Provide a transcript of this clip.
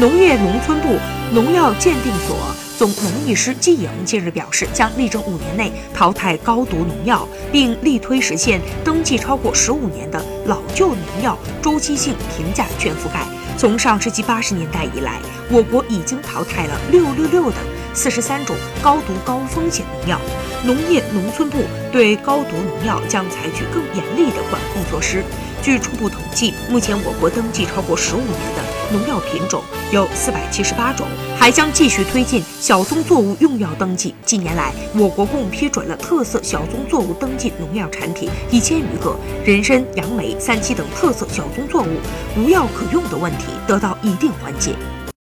农业农村部农药鉴定所总农艺师季颖近日表示，将力争五年内淘汰高毒农药，并力推实现登记超过十五年的老旧农药周期性评价全覆盖。从上世纪八十年代以来，我国已经淘汰了六六六等四十三种高毒高风险农药。农业农村部对高毒农药将采取更严厉的管控措施。据初步统计，目前我国登记超过十五年的农药品种有四百七十八种，还将继续推进小宗作物用药登记。近年来，我国共批准了特色小宗作物登记农药产品一千余个，人参、杨梅、三七等特色小宗作物无药可用的问题得到一定缓解。